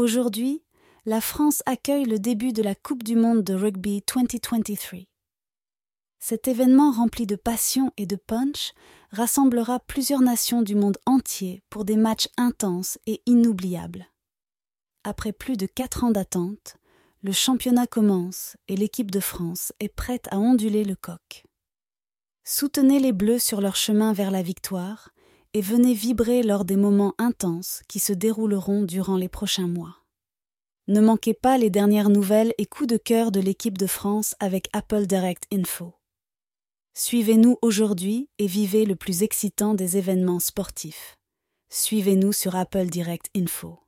Aujourd'hui, la France accueille le début de la Coupe du monde de rugby 2023. Cet événement rempli de passion et de punch rassemblera plusieurs nations du monde entier pour des matchs intenses et inoubliables. Après plus de quatre ans d'attente, le championnat commence et l'équipe de France est prête à onduler le coq. Soutenez les Bleus sur leur chemin vers la victoire et venez vibrer lors des moments intenses qui se dérouleront durant les prochains mois. Ne manquez pas les dernières nouvelles et coups de cœur de l'équipe de France avec Apple Direct Info. Suivez-nous aujourd'hui et vivez le plus excitant des événements sportifs. Suivez-nous sur Apple Direct Info.